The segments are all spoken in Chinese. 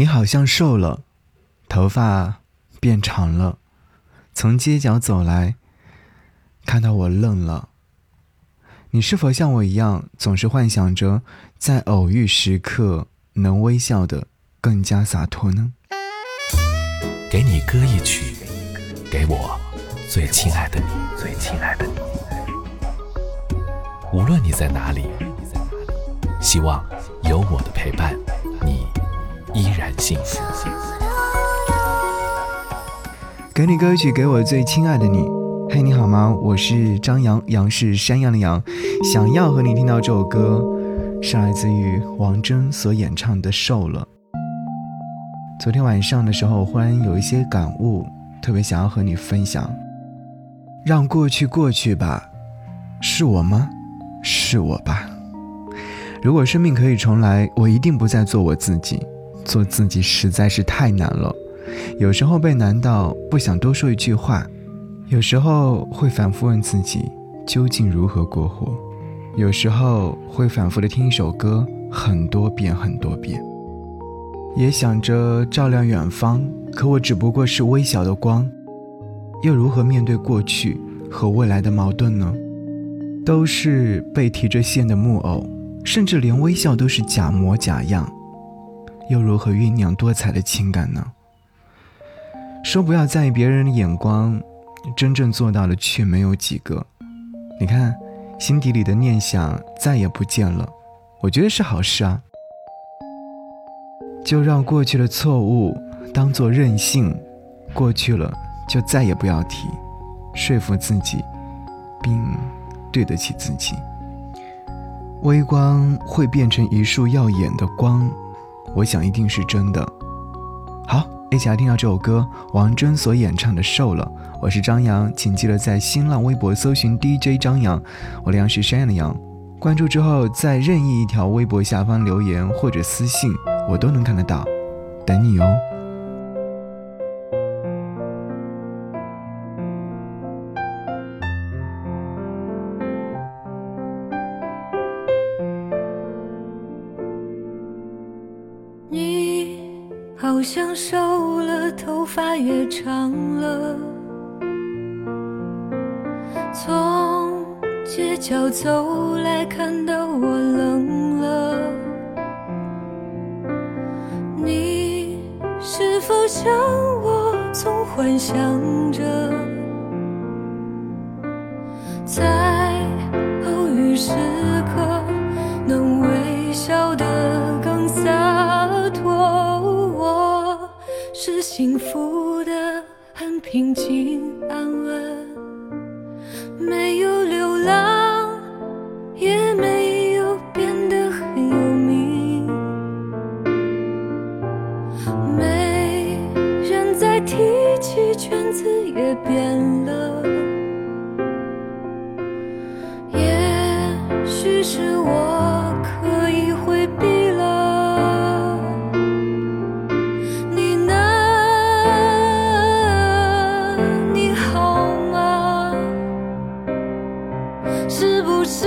你好像瘦了，头发变长了，从街角走来，看到我愣了。你是否像我一样，总是幻想着在偶遇时刻能微笑的更加洒脱呢？给你歌一曲，给我最亲爱的你，最亲爱的你。无论你在哪里，希望有我的陪伴，依然幸福。给你歌曲，给我最亲爱的你。嘿，你好吗？我是张扬，杨是山羊的羊。想要和你听到这首歌，是来自于王铮所演唱的《瘦了》。昨天晚上的时候，忽然有一些感悟，特别想要和你分享。让过去过去吧，是我吗？是我吧。如果生命可以重来，我一定不再做我自己。做自己实在是太难了，有时候被难到不想多说一句话，有时候会反复问自己究竟如何过活，有时候会反复的听一首歌很多遍很多遍，也想着照亮远方，可我只不过是微小的光，又如何面对过去和未来的矛盾呢？都是被提着线的木偶，甚至连微笑都是假模假样。又如何酝酿多彩的情感呢？说不要在意别人的眼光，真正做到的却没有几个。你看，心底里的念想再也不见了，我觉得是好事啊。就让过去的错误当做任性，过去了就再也不要提，说服自己，并对得起自己。微光会变成一束耀眼的光。我想一定是真的。好，一起来听到这首歌，王铮所演唱的《瘦了》。我是张扬，请记得在新浪微博搜寻 DJ 张扬，我的杨是山羊的羊。关注之后，在任意一条微博下方留言或者私信，我都能看得到，等你哦。你好像瘦了，头发也长了。从街角走来，看到我冷了。你是否像我，总幻想着在偶遇时刻平静安稳，没有流浪，也没有变得很有名，没人再提起，圈子也变了，是不是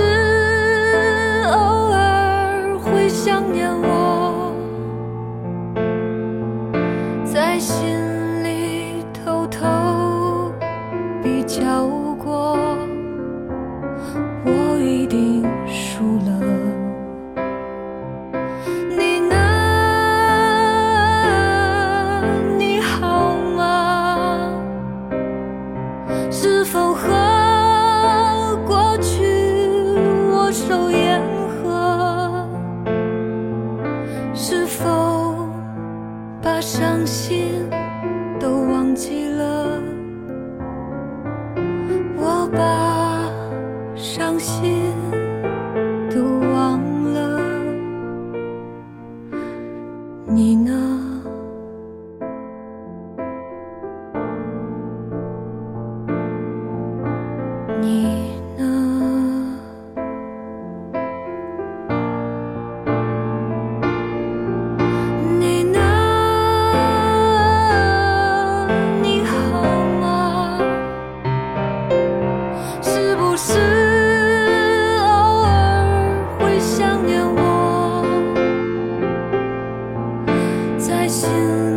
偶尔会想念我，在心里偷偷比较我？是否把伤心都忘记了，我把伤心都忘了，你呢？你。间